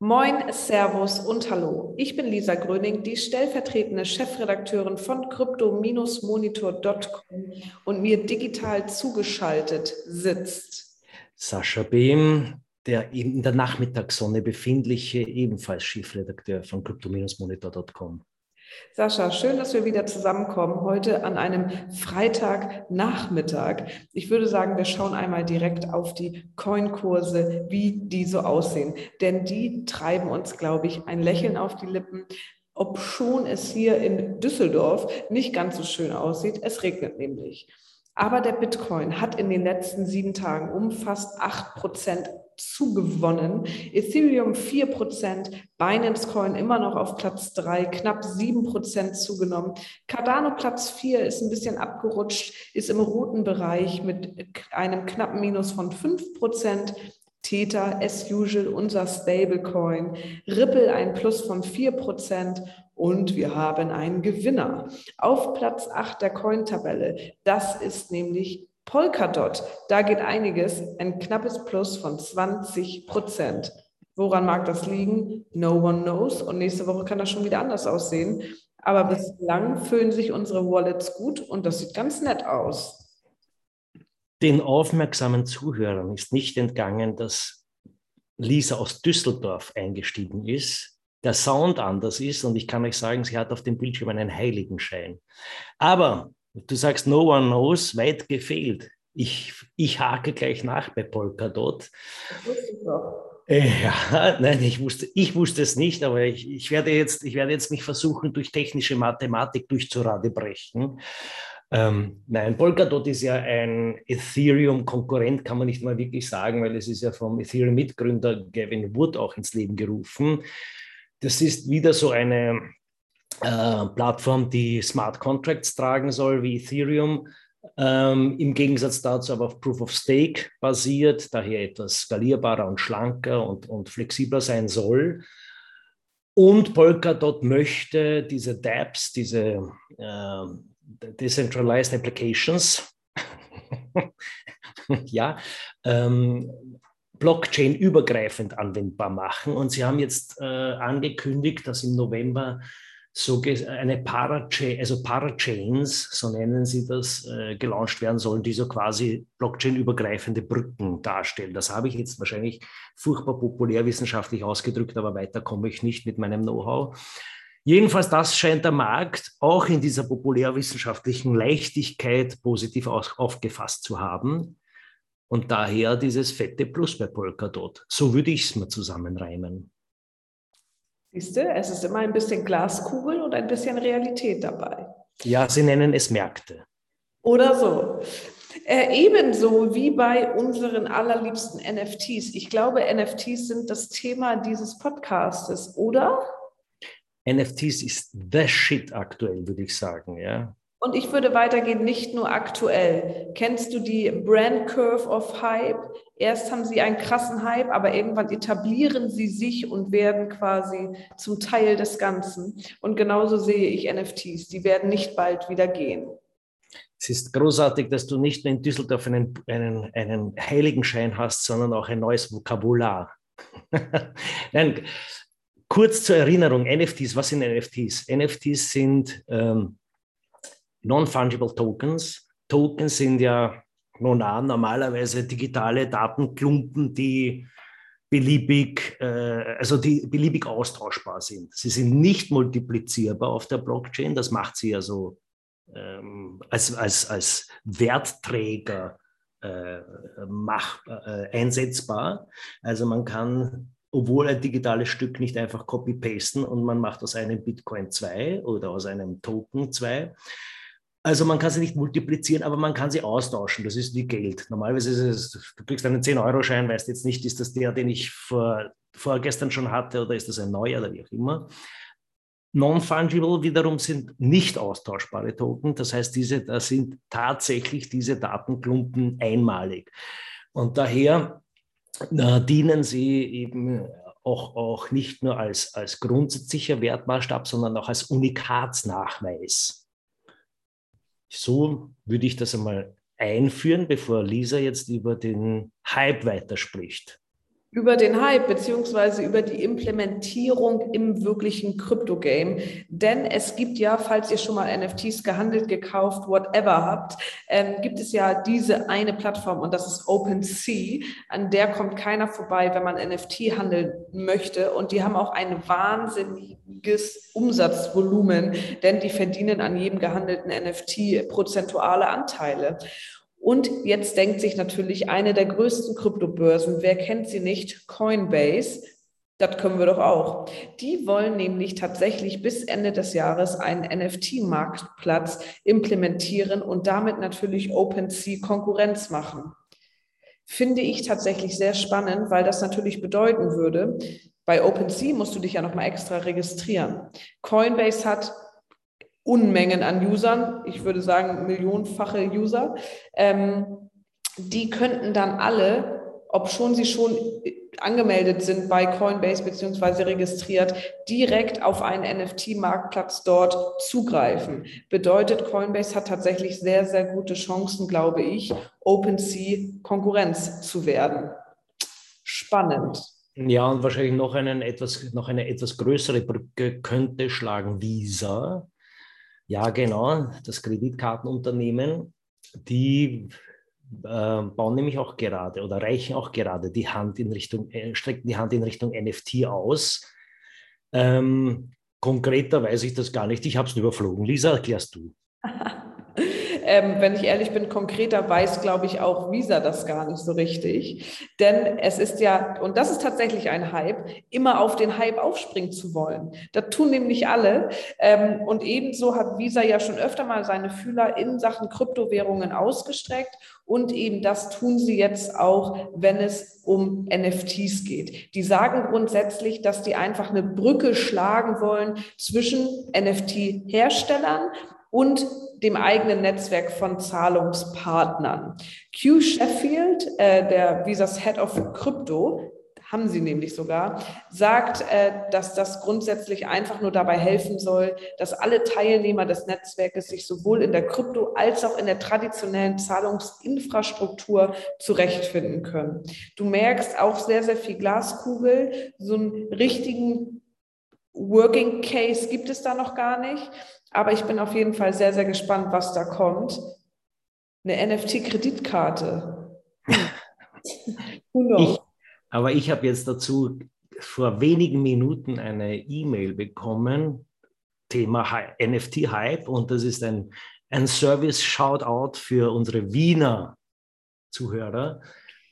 Moin, Servus und Hallo. Ich bin Lisa Gröning, die stellvertretende Chefredakteurin von crypto-monitor.com und mir digital zugeschaltet sitzt Sascha Behm, der eben in der Nachmittagssonne befindliche, ebenfalls Chefredakteur von crypto-monitor.com. Sascha, schön, dass wir wieder zusammenkommen heute an einem Freitagnachmittag. Ich würde sagen, wir schauen einmal direkt auf die Coinkurse, wie die so aussehen. Denn die treiben uns, glaube ich, ein Lächeln auf die Lippen, ob schon es hier in Düsseldorf nicht ganz so schön aussieht. Es regnet nämlich. Aber der Bitcoin hat in den letzten sieben Tagen um fast acht Prozent zugewonnen. Ethereum 4%, Binance Coin immer noch auf Platz 3, knapp 7% zugenommen. Cardano Platz 4 ist ein bisschen abgerutscht, ist im roten Bereich mit einem knappen Minus von 5%. Tether, as usual, unser Stablecoin. Ripple ein Plus von 4% und wir haben einen Gewinner. Auf Platz 8 der Coin-Tabelle, das ist nämlich Polkadot, da geht einiges, ein knappes Plus von 20 Prozent. Woran mag das liegen? No one knows. Und nächste Woche kann das schon wieder anders aussehen. Aber bislang füllen sich unsere Wallets gut und das sieht ganz nett aus. Den aufmerksamen Zuhörern ist nicht entgangen, dass Lisa aus Düsseldorf eingestiegen ist, der Sound anders ist und ich kann euch sagen, sie hat auf dem Bildschirm einen Heiligenschein. Aber Du sagst, no one knows, weit gefehlt. Ich, ich hake gleich nach bei Polkadot. Äh, ja, nein, ich wusste, ich wusste es nicht, aber ich, ich, werde jetzt, ich werde jetzt mich versuchen, durch technische Mathematik durchzuradebrechen. Ähm, nein, Polkadot ist ja ein Ethereum-Konkurrent, kann man nicht mal wirklich sagen, weil es ist ja vom Ethereum-Mitgründer Gavin Wood auch ins Leben gerufen. Das ist wieder so eine äh, Plattform, die Smart Contracts tragen soll, wie Ethereum. Ähm, Im Gegensatz dazu aber auf Proof of Stake basiert, daher etwas skalierbarer und schlanker und, und flexibler sein soll. Und Polkadot möchte diese dApps, diese äh, Decentralized Applications, ja, ähm, Blockchain-übergreifend anwendbar machen. Und sie haben jetzt äh, angekündigt, dass im November so eine Parachain, also Parachains, so nennen sie das, äh, gelauncht werden sollen, die so quasi Blockchain-übergreifende Brücken darstellen. Das habe ich jetzt wahrscheinlich furchtbar populärwissenschaftlich ausgedrückt, aber weiter komme ich nicht mit meinem Know-how. Jedenfalls, das scheint der Markt auch in dieser populärwissenschaftlichen Leichtigkeit positiv aufgefasst zu haben. Und daher dieses fette Plus bei Polkadot. So würde ich es mal zusammenreimen. Siehst du, es ist immer ein bisschen Glaskugel und ein bisschen Realität dabei. Ja, Sie nennen es Märkte. Oder so. Äh, ebenso wie bei unseren allerliebsten NFTs. Ich glaube, NFTs sind das Thema dieses Podcastes, oder? NFTs ist the shit aktuell, würde ich sagen, ja. Und ich würde weitergehen, nicht nur aktuell. Kennst du die Brand Curve of Hype? Erst haben sie einen krassen Hype, aber irgendwann etablieren sie sich und werden quasi zum Teil des Ganzen. Und genauso sehe ich NFTs. Die werden nicht bald wieder gehen. Es ist großartig, dass du nicht nur in Düsseldorf einen, einen, einen Heiligenschein hast, sondern auch ein neues Vokabular. Nein, kurz zur Erinnerung, NFTs, was sind NFTs? NFTs sind ähm, Non-Fungible Tokens. Tokens sind ja nun an, normalerweise digitale Datenklumpen, die beliebig, äh, also die beliebig austauschbar sind. Sie sind nicht multiplizierbar auf der Blockchain. Das macht sie ja so ähm, als, als, als Wertträger äh, mach, äh, einsetzbar. Also man kann, obwohl ein digitales Stück nicht einfach copy-pasten und man macht aus einem Bitcoin zwei oder aus einem Token zwei, also man kann sie nicht multiplizieren, aber man kann sie austauschen. Das ist wie Geld. Normalerweise ist es, du kriegst einen 10-Euro-Schein, weißt jetzt nicht, ist das der, den ich vor, vorgestern schon hatte oder ist das ein neuer oder wie auch immer. Non-fungible wiederum sind nicht austauschbare Token. Das heißt, diese, da sind tatsächlich diese Datenklumpen einmalig. Und daher äh, dienen sie eben auch, auch nicht nur als, als grundsätzlicher Wertmaßstab, sondern auch als Unikatsnachweis. So würde ich das einmal einführen, bevor Lisa jetzt über den Hype weiterspricht. Über den Hype beziehungsweise über die Implementierung im wirklichen Krypto-Game. Denn es gibt ja, falls ihr schon mal NFTs gehandelt, gekauft, whatever habt, ähm, gibt es ja diese eine Plattform und das ist OpenSea. An der kommt keiner vorbei, wenn man NFT handeln möchte. Und die haben auch ein wahnsinniges Umsatzvolumen, denn die verdienen an jedem gehandelten NFT prozentuale Anteile. Und jetzt denkt sich natürlich eine der größten Kryptobörsen, wer kennt sie nicht, Coinbase, das können wir doch auch. Die wollen nämlich tatsächlich bis Ende des Jahres einen NFT-Marktplatz implementieren und damit natürlich OpenSea Konkurrenz machen. Finde ich tatsächlich sehr spannend, weil das natürlich bedeuten würde, bei OpenSea musst du dich ja nochmal extra registrieren. Coinbase hat Unmengen an Usern, ich würde sagen millionenfache User, ähm, die könnten dann alle, ob schon sie schon angemeldet sind bei Coinbase beziehungsweise registriert, direkt auf einen NFT-Marktplatz dort zugreifen. Bedeutet, Coinbase hat tatsächlich sehr, sehr gute Chancen, glaube ich, OpenSea Konkurrenz zu werden. Spannend. Ja, und wahrscheinlich noch, einen etwas, noch eine etwas größere Brücke könnte schlagen Visa ja, genau. Das Kreditkartenunternehmen, die äh, bauen nämlich auch gerade oder reichen auch gerade die Hand in Richtung, äh, strecken die Hand in Richtung NFT aus. Ähm, konkreter weiß ich das gar nicht. Ich habe es überflogen. Lisa, erklärst du. Ähm, wenn ich ehrlich bin, konkreter weiß, glaube ich, auch Visa das gar nicht so richtig. Denn es ist ja, und das ist tatsächlich ein Hype, immer auf den Hype aufspringen zu wollen. Das tun nämlich alle. Ähm, und ebenso hat Visa ja schon öfter mal seine Fühler in Sachen Kryptowährungen ausgestreckt. Und eben das tun sie jetzt auch, wenn es um NFTs geht. Die sagen grundsätzlich, dass die einfach eine Brücke schlagen wollen zwischen NFT-Herstellern und dem eigenen Netzwerk von Zahlungspartnern. Q Sheffield, äh, der Visas Head of Crypto, haben sie nämlich sogar, sagt, äh, dass das grundsätzlich einfach nur dabei helfen soll, dass alle Teilnehmer des Netzwerkes sich sowohl in der Krypto- als auch in der traditionellen Zahlungsinfrastruktur zurechtfinden können. Du merkst auch sehr, sehr viel Glaskugel, so einen richtigen Working Case gibt es da noch gar nicht. Aber ich bin auf jeden Fall sehr, sehr gespannt, was da kommt. Eine NFT-Kreditkarte. ich, aber ich habe jetzt dazu vor wenigen Minuten eine E-Mail bekommen, Thema NFT-Hype, und das ist ein, ein Service-Shoutout für unsere Wiener Zuhörer.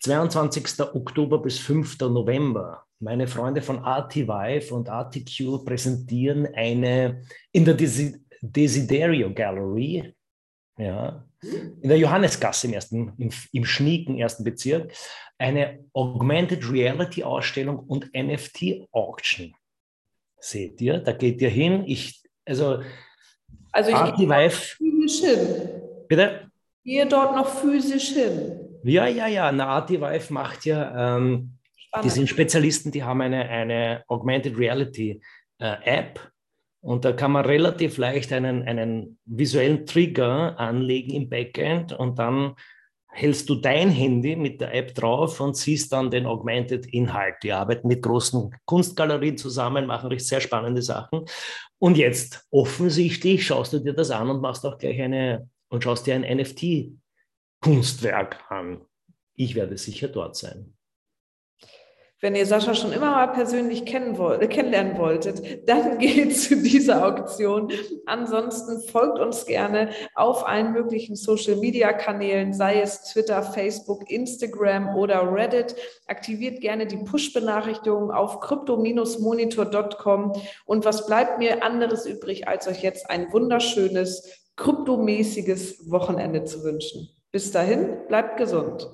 22. Oktober bis 5. November. Meine Freunde von RT und RTQ präsentieren eine in der Desiderio Gallery, ja, in der Johannesgasse im, ersten, im, im schnieken ersten Bezirk, eine Augmented Reality Ausstellung und NFT Auction. Seht ihr, da geht ihr hin. Ich, also, also ich gehe physisch hin. Bitte? Gehe dort noch physisch hin. Ja, ja, ja. Na, Artivive macht ja, ähm, die sind Spezialisten, die haben eine, eine Augmented Reality äh, App und da kann man relativ leicht einen, einen visuellen Trigger anlegen im Backend und dann hältst du dein Handy mit der App drauf und siehst dann den Augmented Inhalt. Die arbeiten mit großen Kunstgalerien zusammen, machen sehr spannende Sachen. Und jetzt offensichtlich schaust du dir das an und machst auch gleich eine und schaust dir ein NFT-Kunstwerk an. Ich werde sicher dort sein. Wenn ihr Sascha schon immer mal persönlich kennen wollt, äh, kennenlernen wolltet, dann geht zu dieser Auktion. Ansonsten folgt uns gerne auf allen möglichen Social-Media-Kanälen, sei es Twitter, Facebook, Instagram oder Reddit. Aktiviert gerne die Push-Benachrichtigungen auf crypto-monitor.com. Und was bleibt mir anderes übrig, als euch jetzt ein wunderschönes, kryptomäßiges Wochenende zu wünschen. Bis dahin, bleibt gesund.